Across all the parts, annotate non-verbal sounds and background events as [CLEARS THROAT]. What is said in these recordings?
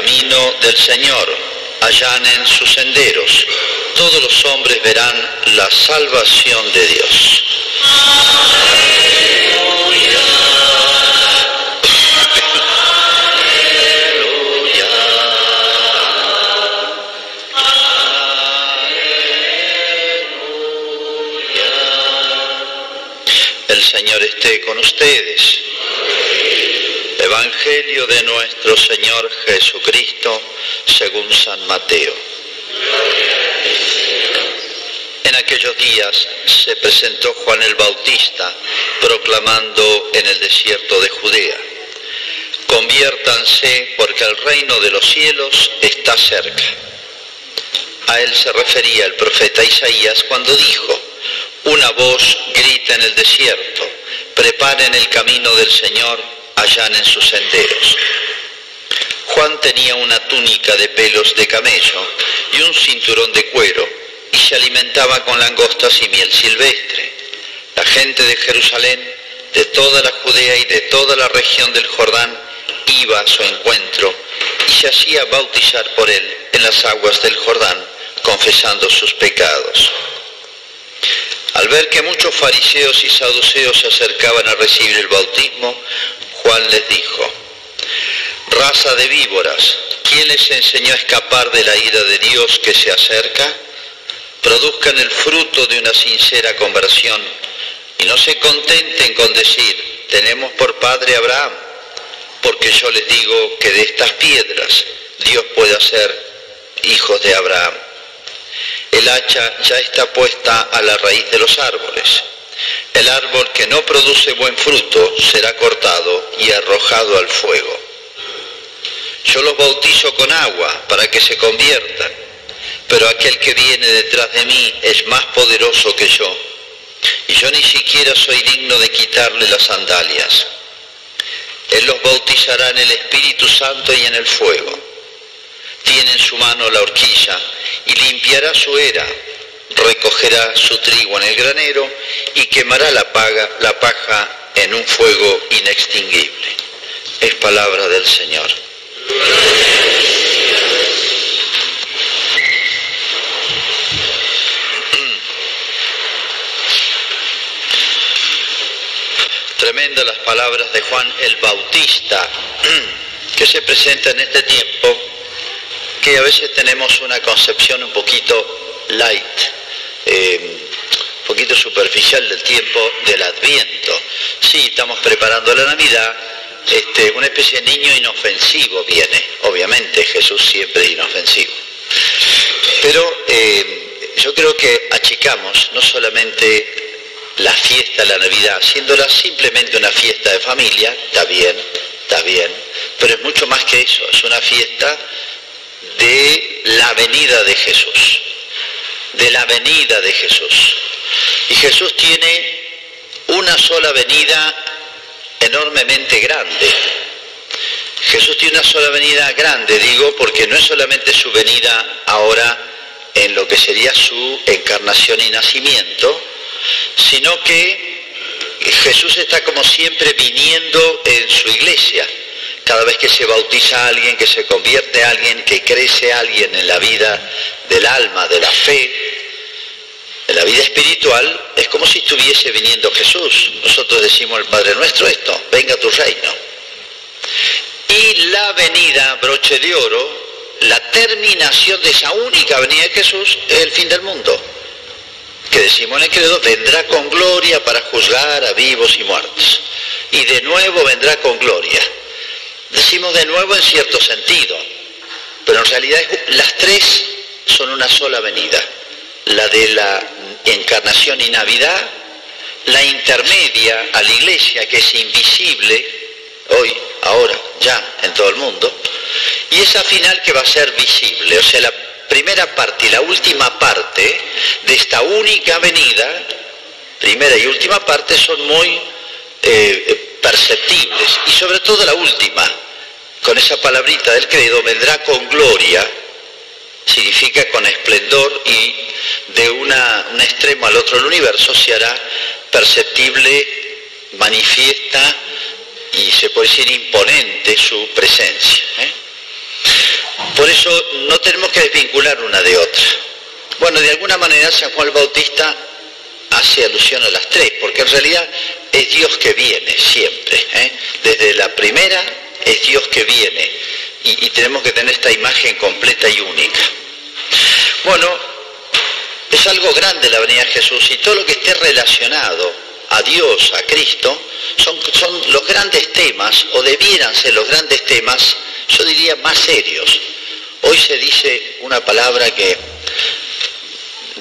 camino del Señor, allanen sus senderos. Todos los hombres verán la salvación de Dios. El Señor esté con ustedes. Evangelio nuestro Señor Jesucristo según San Mateo. En aquellos días se presentó Juan el Bautista proclamando en el desierto de Judea, conviértanse porque el reino de los cielos está cerca. A él se refería el profeta Isaías cuando dijo, una voz grita en el desierto, preparen el camino del Señor, allanen sus senderos. Juan tenía una túnica de pelos de camello y un cinturón de cuero y se alimentaba con langostas y miel silvestre. La gente de Jerusalén, de toda la Judea y de toda la región del Jordán iba a su encuentro y se hacía bautizar por él en las aguas del Jordán, confesando sus pecados. Al ver que muchos fariseos y saduceos se acercaban a recibir el bautismo, Juan les dijo, raza de víboras, ¿quién les enseñó a escapar de la ira de Dios que se acerca? Produzcan el fruto de una sincera conversión y no se contenten con decir, tenemos por padre Abraham, porque yo les digo que de estas piedras Dios puede hacer hijos de Abraham. El hacha ya está puesta a la raíz de los árboles. El árbol que no produce buen fruto será cortado y arrojado al fuego. Yo los bautizo con agua para que se conviertan, pero aquel que viene detrás de mí es más poderoso que yo, y yo ni siquiera soy digno de quitarle las sandalias. Él los bautizará en el Espíritu Santo y en el fuego. Tiene en su mano la horquilla y limpiará su era, recogerá su trigo en el granero y quemará la, la paja en un fuego inextinguible. Es palabra del Señor. Tremendas las palabras de Juan el Bautista, [CLEARS THROAT] que se presenta en este tiempo, que a veces tenemos una concepción un poquito light, eh, un poquito superficial del tiempo del Adviento. Sí, estamos preparando la Navidad, este, una especie de niño inofensivo viene, obviamente Jesús siempre es inofensivo. Pero eh, yo creo que achicamos no solamente la fiesta, la Navidad, haciéndola simplemente una fiesta de familia, está bien, está bien, pero es mucho más que eso, es una fiesta de la venida de Jesús, de la venida de Jesús. Y Jesús tiene una sola venida enormemente grande. Jesús tiene una sola venida grande, digo, porque no es solamente su venida ahora en lo que sería su encarnación y nacimiento, sino que Jesús está como siempre viniendo en su iglesia. Cada vez que se bautiza a alguien, que se convierte a alguien, que crece a alguien en la vida del alma, de la fe, vida espiritual, es como si estuviese viniendo Jesús. Nosotros decimos el Padre nuestro esto, venga tu reino. Y la venida, broche de oro, la terminación de esa única venida de Jesús es el fin del mundo que decimos en el credo, vendrá con gloria para juzgar a vivos y muertos. Y de nuevo vendrá con gloria. Decimos de nuevo en cierto sentido, pero en realidad las tres son una sola venida. La de la encarnación y Navidad, la intermedia a la iglesia, que es invisible, hoy, ahora, ya, en todo el mundo, y esa final que va a ser visible, o sea, la primera parte y la última parte de esta única venida, primera y última parte, son muy eh, perceptibles. Y sobre todo la última, con esa palabrita del credo, vendrá con gloria, significa con esplendor y de una, un extremo al otro del universo se hará perceptible, manifiesta y se puede decir imponente su presencia. ¿eh? Por eso no tenemos que desvincular una de otra. Bueno, de alguna manera San Juan Bautista hace alusión a las tres, porque en realidad es Dios que viene siempre. ¿eh? Desde la primera es Dios que viene y, tenemos que tener esta imagen completa y única. Bueno, es algo grande la venida de Jesús y todo lo que esté relacionado a Dios, a Cristo, son, son los grandes temas, o debieran ser los grandes temas, yo diría más serios. Hoy se dice una palabra que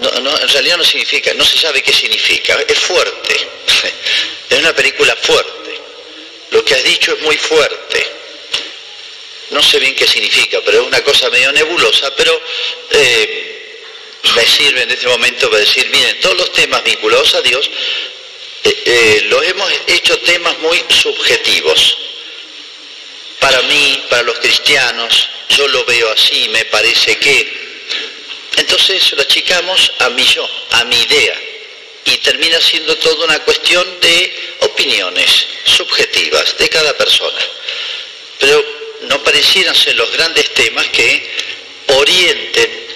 en realidad no significa, no se sabe qué significa, es fuerte, [LAUGHS] es una película fuerte, lo que has dicho es muy fuerte, no sé bien qué significa, pero es una cosa medio nebulosa, pero eh, me sirve en este momento para decir, miren, todos los temas vinculados a Dios eh, eh, los hemos hecho temas muy subjetivos. Para mí, para los cristianos, yo lo veo así, me parece que. Entonces lo achicamos a mi yo, a mi idea. Y termina siendo toda una cuestión de opiniones subjetivas de cada persona. Pero no parecieran ser los grandes temas que orienten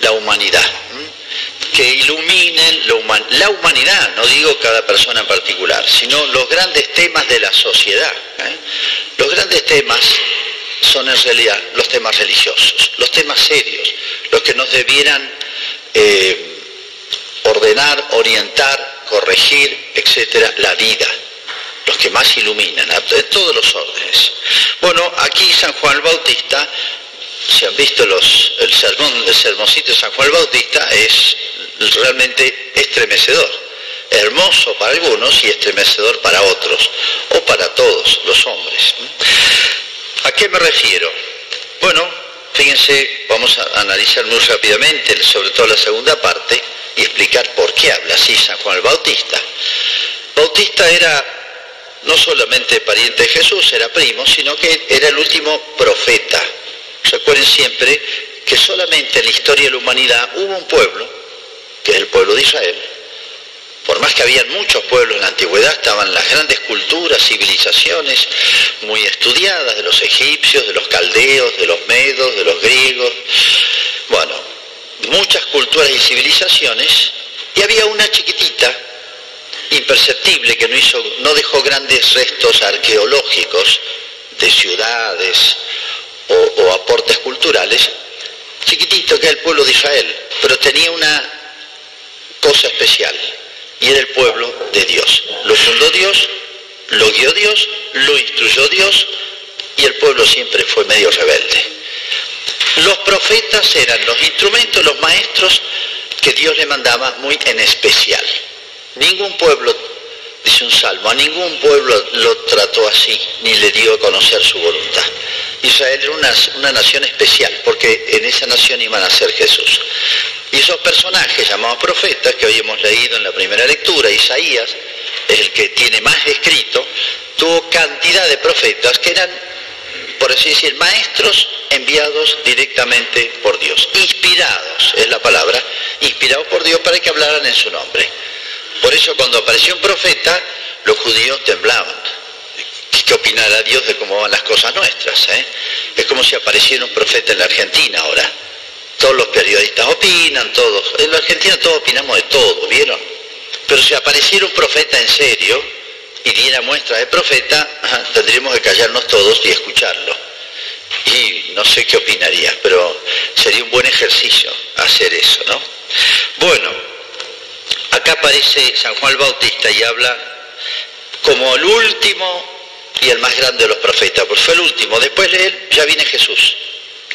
la humanidad que iluminen la humanidad, no digo cada persona en particular, sino los grandes temas de la sociedad. ¿eh? Los grandes temas son en realidad los temas religiosos, los temas serios, los que nos debieran eh, ordenar, orientar, corregir, etcétera, la vida, los que más iluminan, de todos los órdenes. Bueno, aquí San Juan Bautista, si han visto los, el sermón, el sermoncito de San Juan Bautista, es realmente estremecedor. Hermoso para algunos y estremecedor para otros, o para todos los hombres. ¿A qué me refiero? Bueno, fíjense, vamos a analizar muy rápidamente, sobre todo la segunda parte, y explicar por qué habla así San Juan el Bautista. Bautista era no solamente pariente de Jesús, era primo, sino que era el último profeta. Recuerden siempre que solamente en la historia de la humanidad hubo un pueblo que es el pueblo de Israel. Por más que habían muchos pueblos en la antigüedad, estaban las grandes culturas, civilizaciones muy estudiadas de los egipcios, de los caldeos, de los medos, de los griegos. Bueno, muchas culturas y civilizaciones, y había una chiquitita, imperceptible, que no, hizo, no dejó grandes restos arqueológicos de ciudades o, aportes culturales, chiquitito que era el pueblo de Israel, pero tenía una cosa especial, y era el pueblo de Dios. Lo fundó Dios, lo guió Dios, lo instruyó Dios, y el pueblo siempre fue medio rebelde. Los profetas eran los instrumentos, los maestros que Dios le mandaba muy en especial. Ningún pueblo, dice un salmo, a ningún pueblo lo trató así, ni le dio a conocer su voluntad. Israel era una, una nación especial, porque en esa nación iban a ser Jesús. Y esos personajes llamados profetas, que hoy hemos leído en la primera lectura, Isaías, es el que tiene más escrito, tuvo cantidad de profetas que eran, por así decir, maestros enviados directamente por Dios, inspirados, es la palabra, inspirados por Dios para que hablaran en su nombre. Por eso cuando apareció un profeta, los judíos temblaban. ¿Qué opinará Dios de cómo van las cosas nuestras? Eh? Es como si apareciera un profeta en la Argentina ahora todos los periodistas opinan, todos. En la Argentina todos opinamos de todo, ¿vieron? Pero si apareciera un profeta en serio y diera muestra de profeta, tendríamos que callarnos todos y escucharlo. Y no sé qué opinaría, pero sería un buen ejercicio hacer eso, ¿no? Bueno, acá aparece San Juan el Bautista y habla como el último y el más grande de los profetas, pues fue el último. Después de él ya viene Jesús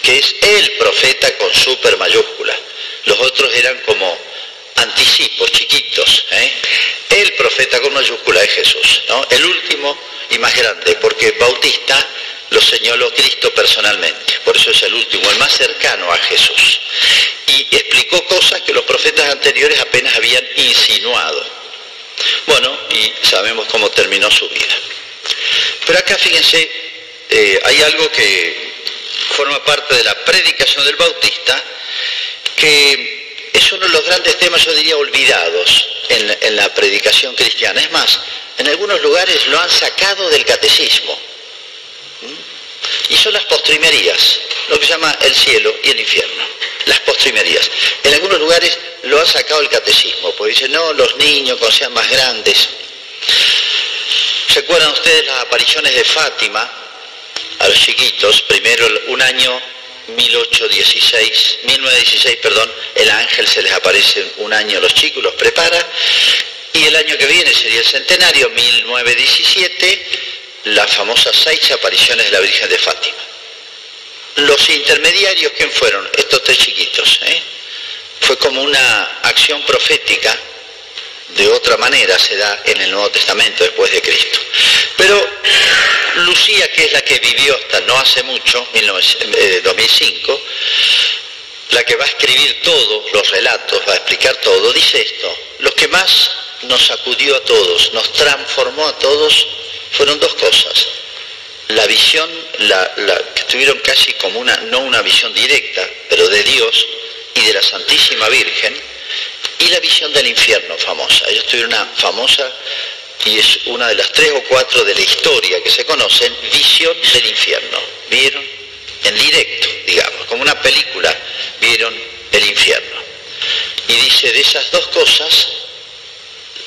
que es el profeta con super mayúscula. Los otros eran como anticipos, chiquitos. ¿eh? El profeta con mayúscula es Jesús, ¿no? el último y más grande, porque Bautista lo señaló Cristo personalmente, por eso es el último, el más cercano a Jesús. Y explicó cosas que los profetas anteriores apenas habían insinuado. Bueno, y sabemos cómo terminó su vida. Pero acá fíjense, eh, hay algo que forma parte de la predicación del Bautista, que es uno de los grandes temas, yo diría, olvidados en, la predicación cristiana. Es más, en algunos lugares lo han sacado del catecismo. Y son las postrimerías. lo que se llama el cielo y el infierno, las postrimerías. En algunos lugares lo ha sacado el catecismo, porque dice, no, los niños cuando sean más grandes. ¿Se acuerdan ustedes las apariciones de Fátima a los chiquitos? Primero un año 1816, 1916, perdón, el ángel se les aparece un año a los chicos, los prepara, y el año que viene sería el centenario, 1917, las famosas seis apariciones de la Virgen de Fátima. Los intermediarios, ¿quién fueron? Estos tres chiquitos. ¿eh? Fue como una acción profética, de otra manera se da en el Nuevo Testamento después de Cristo. Pero Lucía, que es la que vivió hasta no hace mucho, 2005, eh, la que va a escribir todos los relatos, va a explicar todo, dice esto, lo que más nos sacudió a todos, nos transformó a todos, fueron dos cosas. La visión, la, que tuvieron casi como una, no una visión directa, pero de Dios y de la Santísima Virgen, y la visión del infierno famosa. Ellos tuvieron una famosa, y es una de las tres o cuatro de la historia que se conocen, visión del infierno. ¿Vieron? En directo, digamos, como una película, vieron el infierno. Y dice, de esas dos cosas,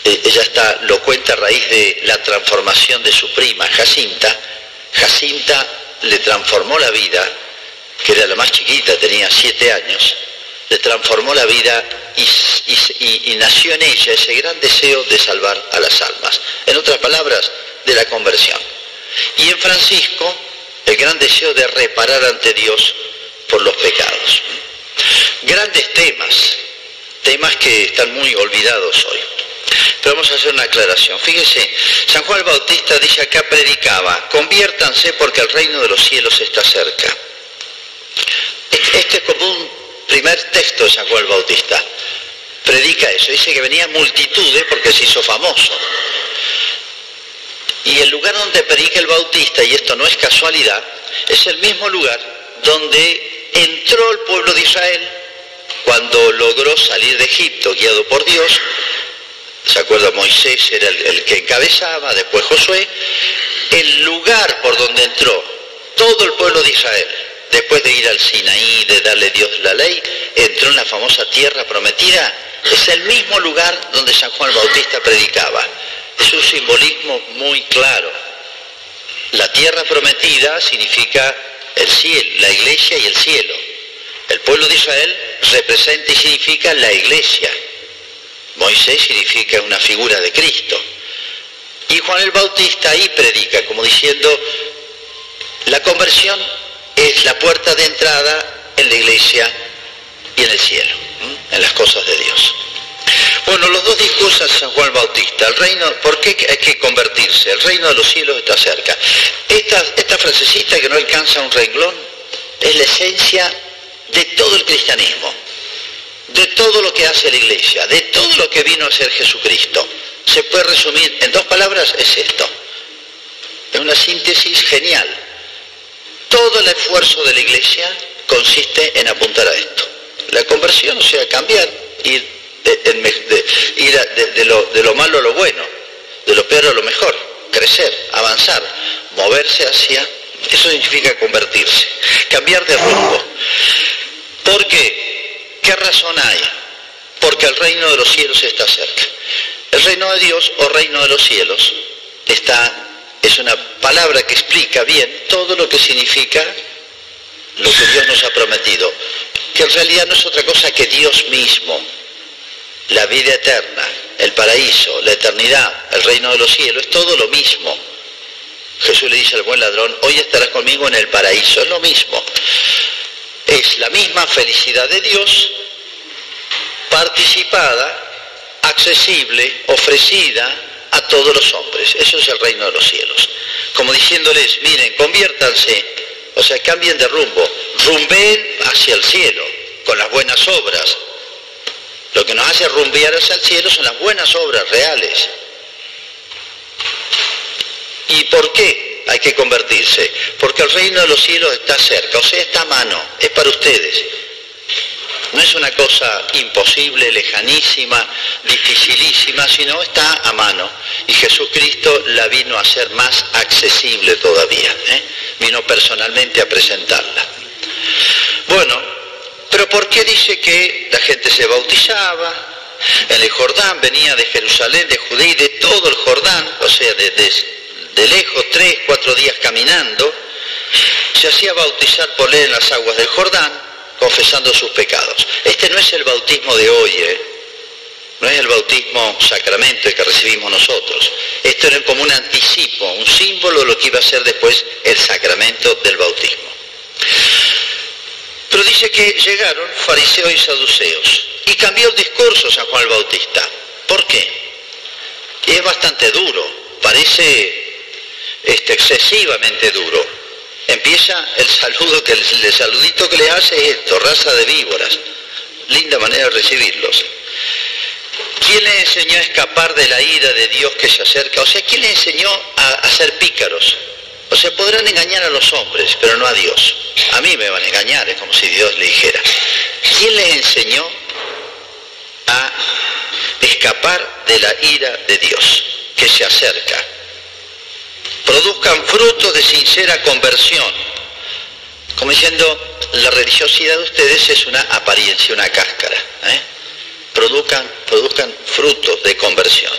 eh, ella está, lo cuenta a raíz de la transformación de su prima, Jacinta. Jacinta le transformó la vida, que era la más chiquita, tenía siete años, le transformó la vida y, y, nació en ella ese gran deseo de salvar a las almas. En otras palabras, de la conversión. Y en Francisco, el gran deseo de reparar ante Dios por los pecados. Grandes temas, temas que están muy olvidados hoy. Pero vamos a hacer una aclaración. Fíjese, San Juan el Bautista dice acá predicaba, conviértanse porque el reino de los cielos está cerca. Este es como un primer texto de San Juan el Bautista. Predica eso. Dice que venían multitudes porque se hizo famoso. Y el lugar donde predica el Bautista, y esto no es casualidad, es el mismo lugar donde entró el pueblo de Israel cuando logró salir de Egipto, guiado por Dios, ¿Se acuerda? Moisés era el, que encabezaba, después Josué. El lugar por donde entró todo el pueblo de Israel, después de ir al Sinaí, de darle Dios la ley, entró en la famosa tierra prometida. Es el mismo lugar donde San Juan Bautista predicaba. Es un simbolismo muy claro. La tierra prometida significa el cielo, la iglesia y el cielo. El pueblo de Israel representa y significa la iglesia, Moisés significa una figura de Cristo. Y Juan el Bautista ahí predica, como diciendo, la conversión es la puerta de entrada en la iglesia y en el cielo, en las cosas de Dios. Bueno, los dos discursos de San Juan Bautista, el reino, ¿por qué hay que convertirse? El reino de los cielos está cerca. Esta, esta frasecita que no alcanza un renglón es la esencia de todo el cristianismo de todo lo que hace la iglesia, de todo lo que vino a ser Jesucristo. Se puede resumir en dos palabras, es esto. Es una síntesis genial. Todo el esfuerzo de la iglesia consiste en apuntar a esto. La conversión, o sea, cambiar, ir, de, lo, lo malo a lo bueno, de lo peor a lo mejor, crecer, avanzar, moverse hacia... Eso significa convertirse, cambiar de rumbo. ¿Por qué? ¿Qué razón hay? Porque el reino de los cielos está cerca. El reino de Dios o reino de los cielos está, es una palabra que explica bien todo lo que significa lo que Dios nos ha prometido, que en realidad no es otra cosa que Dios mismo, la vida eterna, el paraíso, la eternidad, el reino de los cielos, es todo lo mismo. Jesús le dice al buen ladrón, hoy estarás conmigo en el paraíso, es lo mismo es la misma felicidad de Dios participada, accesible, ofrecida a todos los hombres. Eso es el reino de los cielos. Como diciéndoles, miren, conviértanse, o sea, cambien de rumbo, rumben hacia el cielo con las buenas obras. Lo que nos hace rumbear hacia el cielo son las buenas obras reales. ¿Y por qué? Hay que convertirse, porque el reino de los cielos está cerca, o sea, está a mano, es para ustedes. No es una cosa imposible, lejanísima, dificilísima, sino está a mano. Y Jesucristo la vino a hacer más accesible todavía. ¿eh? Vino personalmente a presentarla. Bueno, pero ¿por qué dice que la gente se bautizaba? En el Jordán venía de Jerusalén, de Judea y de todo el Jordán, o sea, de, de lejos, tres, cuatro días caminando, se hacía bautizar por él en las aguas del Jordán, confesando sus pecados. Este no es el bautismo de hoy, ¿eh? no es el bautismo sacramento que recibimos nosotros. Esto era como un anticipo, un símbolo de lo que iba a ser después el sacramento del bautismo. Pero dice que llegaron fariseos y saduceos y cambió el discurso San Juan el Bautista. ¿Por qué? Y es bastante duro, parece este, excesivamente duro. Empieza el saludo, que el, saludito que le hace es esto, raza de víboras. Linda manera de recibirlos. ¿Quién le enseñó a escapar de la ira de Dios que se acerca? O sea, ¿quién le enseñó a, a ser pícaros? O sea, podrán engañar a los hombres, pero no a Dios. A mí me van a engañar, es como si Dios le dijera. ¿Quién les enseñó a escapar de la ira de Dios que se acerca? Produzcan frutos de sincera conversión. Como diciendo, la religiosidad de ustedes es una apariencia, una cáscara. ¿eh? Produzcan, frutos de conversión.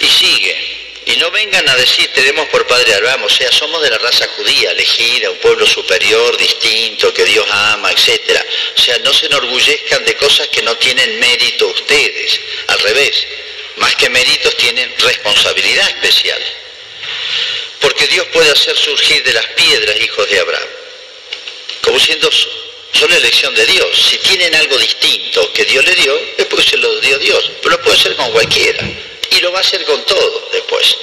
Y sigue. Y no vengan a decir, tenemos por Padre Abraham, o sea, somos de la raza judía, elegida, un pueblo superior, distinto, que Dios ama, etc. O sea, no se enorgullezcan de cosas que no tienen mérito ustedes. Al revés, más que méritos tienen responsabilidad especial porque Dios puede hacer surgir de las piedras hijos de Abraham. Como siendo, son elección de Dios. Si tienen algo distinto que Dios le dio, es porque se lo dio Dios. Pero lo puede hacer con cualquiera. Y lo va a hacer con todo después.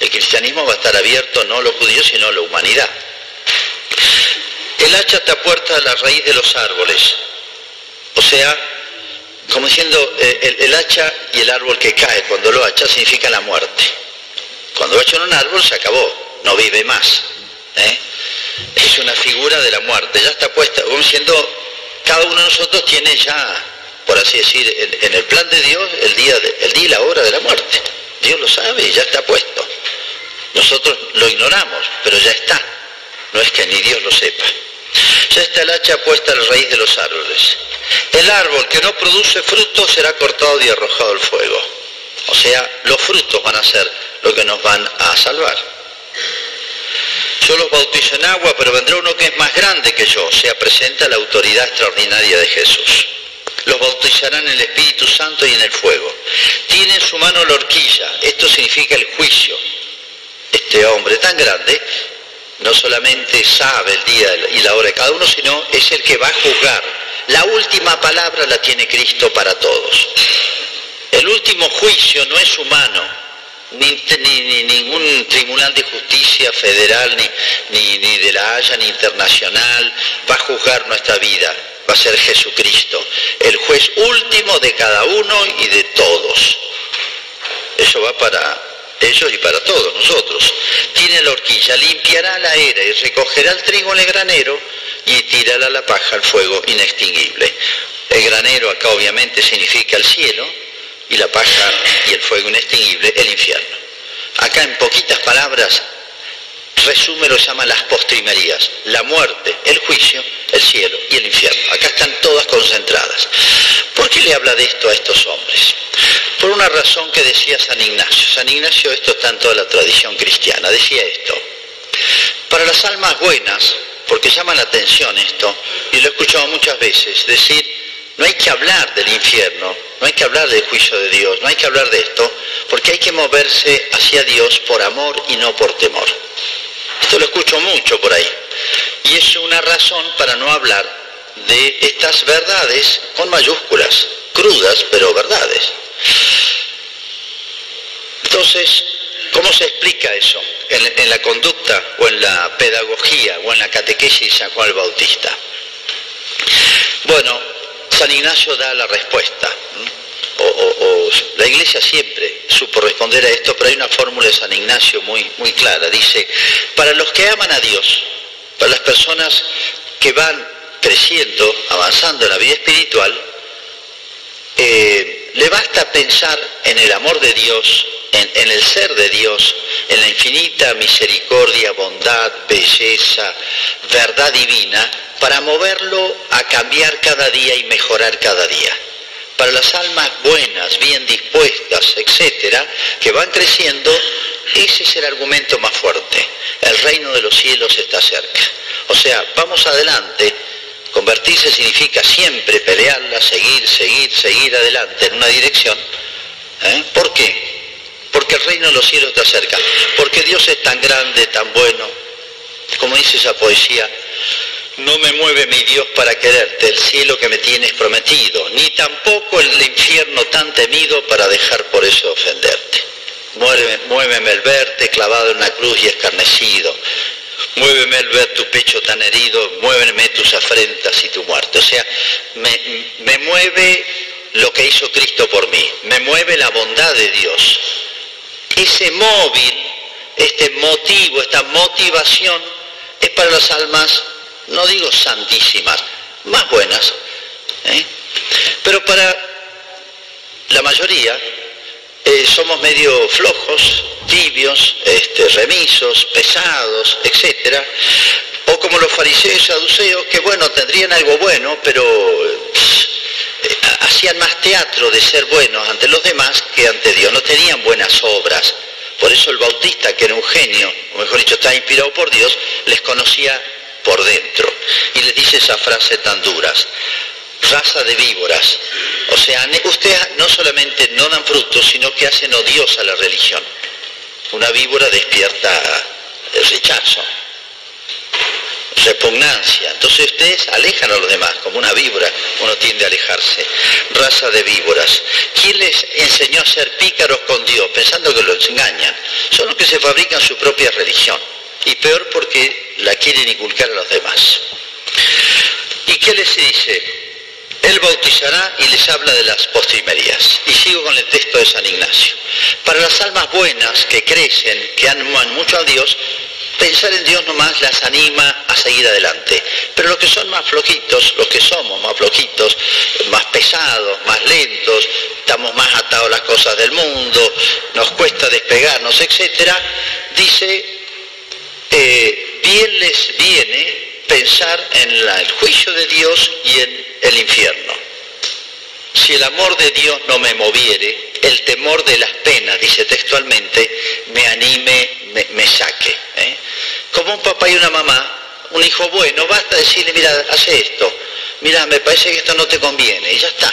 El cristianismo va a estar abierto no a los judíos, sino a la humanidad. El hacha está puerta a la raíz de los árboles. O sea, como diciendo, eh, el hacha y el árbol que cae cuando lo hacha significa la muerte. Cuando hecho en un árbol se acabó, no vive más. ¿eh? Es una figura de la muerte, ya está puesta, como siendo, cada uno de nosotros tiene ya, por así decir, en, el plan de Dios el día, el día y la hora de la muerte. Dios lo sabe y ya está puesto. Nosotros lo ignoramos, pero ya está. No es que ni Dios lo sepa. Ya está el hacha puesta a la raíz de los árboles. El árbol que no produce fruto será cortado y arrojado al fuego. O sea, los frutos van a ser lo que nos van a salvar. Yo los bautizo en agua, pero vendrá uno que es más grande que yo, sea, presenta la autoridad extraordinaria de Jesús. Los bautizarán en el Espíritu Santo y en el fuego. Tiene en su mano la horquilla, esto significa el juicio. Este hombre tan grande no solamente sabe el día y la hora de cada uno, sino es el que va a juzgar. La última palabra la tiene Cristo para todos. El último juicio no es humano, ni, ningún tribunal de justicia federal, ni, ni de la Haya, ni internacional, va a juzgar nuestra vida. Va a ser Jesucristo, el juez último de cada uno y de todos. Eso va para ellos y para todos nosotros. Tiene la horquilla, limpiará la era y recogerá el trigo en el granero y tirará la paja al fuego inextinguible. El granero acá obviamente significa el cielo, y la paja y el fuego inextinguible, el infierno. Acá en poquitas palabras resume lo llama las postrimerías, la muerte, el juicio, el cielo y el infierno. Acá están todas concentradas. ¿Por qué le habla de esto a estos hombres? Por una razón que decía San Ignacio. San Ignacio, esto está en toda la tradición cristiana, decía esto. Para las almas buenas, porque llama la atención esto, y lo he escuchado muchas veces, decir, no hay que hablar del infierno, no hay que hablar del juicio de Dios, no hay que hablar de esto, porque hay que moverse hacia Dios por amor y no por temor. Esto lo escucho mucho por ahí. Y es una razón para no hablar de estas verdades con mayúsculas, crudas, pero verdades. Entonces, ¿cómo se explica eso? En, la conducta o en la pedagogía o en la catequesis de San Juan el Bautista. Bueno, San Ignacio da la respuesta. O, la iglesia siempre supo responder a esto, pero hay una fórmula de San Ignacio muy, muy clara. Dice, para los que aman a Dios, para las personas que van creciendo, avanzando en la vida espiritual, eh, le basta pensar en el amor de Dios, en, el ser de Dios, en la infinita misericordia, bondad, belleza, verdad divina, para moverlo a cambiar cada día y mejorar cada día. Para las almas buenas, bien dispuestas, etcétera, que van creciendo, ese es el argumento más fuerte. El reino de los cielos está cerca. O sea, vamos adelante. Convertirse significa siempre pelearla, seguir, seguir, seguir adelante en una dirección. ¿Eh? ¿Por qué? Porque el reino de los cielos está cerca. Porque Dios es tan grande, tan bueno. Como dice esa poesía, no me mueve mi Dios para quererte el cielo que me tienes prometido, ni tampoco el infierno tan temido para dejar por eso ofenderte. Muéveme, muéveme el verte clavado en una cruz y escarnecido. Muéveme el ver tu pecho tan herido, muéveme tus afrentas y tu muerte. O sea, me, me mueve lo que hizo Cristo por mí, me mueve la bondad de Dios. Ese móvil, este motivo, esta motivación es para las almas no digo santísimas, más buenas. ¿eh? Pero para la mayoría eh, somos medio flojos, tibios, este, remisos, pesados, etc. O como los fariseos y saduceos, que bueno, tendrían algo bueno, pero eh, hacían más teatro de ser buenos ante los demás que ante Dios, no tenían buenas obras. Por eso el bautista, que era un genio, o mejor dicho, estaba inspirado por Dios, les conocía por dentro. Y les dice esa frase tan duras, raza de víboras. O sea, ustedes no solamente no dan frutos, sino que hacen odiosa la religión. Una víbora despierta rechazo, repugnancia. Entonces ustedes alejan a los demás, como una víbora, uno tiende a alejarse. Raza de víboras. ¿Quién les enseñó a ser pícaros con Dios, pensando que los engañan? Son los que se fabrican su propia religión y peor porque la quieren inculcar a los demás. ¿Y qué les dice? Él bautizará y les habla de las postrimerías. Y sigo con el texto de San Ignacio. Para las almas buenas que crecen, que aman mucho a Dios, pensar en Dios nomás las anima a seguir adelante. Pero los que son más flojitos, los que somos más flojitos, más pesados, más lentos, estamos más atados a las cosas del mundo, nos cuesta despegarnos, etc., dice eh, bien les viene pensar en el juicio de Dios y en el infierno. Si el amor de Dios no me moviere, el temor de las penas, dice textualmente, me anime, me, saque. ¿eh? Como un papá y una mamá, un hijo bueno, basta decirle, mira, hace esto, mira, me parece que esto no te conviene, y ya está.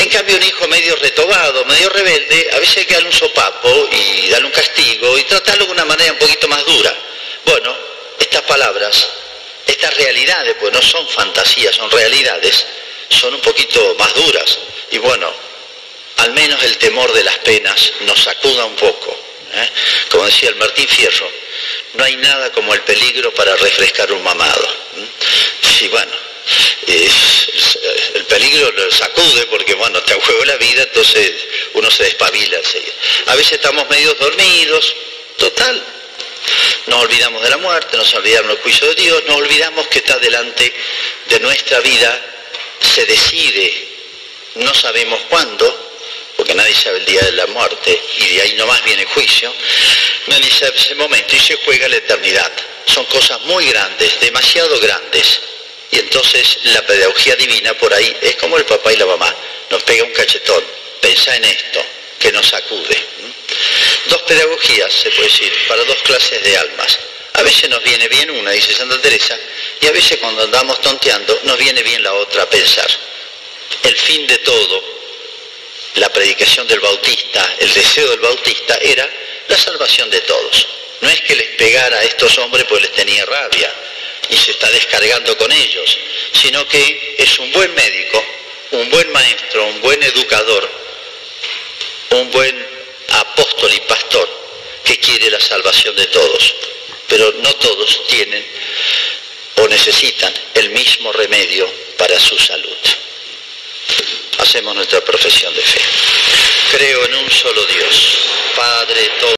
En cambio, un hijo medio retobado, medio rebelde, a veces hay que darle un sopapo y darle un castigo y tratarlo de una manera un poquito más dura. Bueno, estas palabras, estas realidades, pues no son fantasías, son realidades, son un poquito más duras. Y bueno, al menos el temor de las penas nos sacuda un poco. ¿eh? Como decía el Martín Fierro, no hay nada como el peligro para refrescar un mamado. Sí, bueno, el peligro lo sacude porque, bueno, te juego la vida, entonces uno se despabila A veces estamos medio dormidos, total. Nos olvidamos de la muerte, nos olvidamos del juicio de Dios, nos olvidamos que está delante de nuestra vida, se decide, no sabemos cuándo, porque nadie sabe el día de la muerte, y de ahí nomás viene el juicio, nadie sabe ese momento y se juega la eternidad. Son cosas muy grandes, demasiado grandes y entonces la pedagogía divina por ahí es como el papá y la mamá, nos pega un cachetón, pensa en esto, que nos sacude. Dos pedagogías, se puede decir, para dos clases de almas. A veces nos viene bien una, dice Santa Teresa, y a veces cuando andamos tonteando nos viene bien la otra a pensar. El fin de todo, la predicación del bautista, el deseo del bautista era la salvación de todos. No es que les pegara a estos hombres porque les tenía rabia, y se está descargando con ellos, sino que es un buen médico, un buen maestro, un buen educador, un buen apóstol y pastor que quiere la salvación de todos. Pero no todos tienen o necesitan el mismo remedio para su salud. Hacemos nuestra profesión de fe. Creo en un solo Dios, Padre, todo.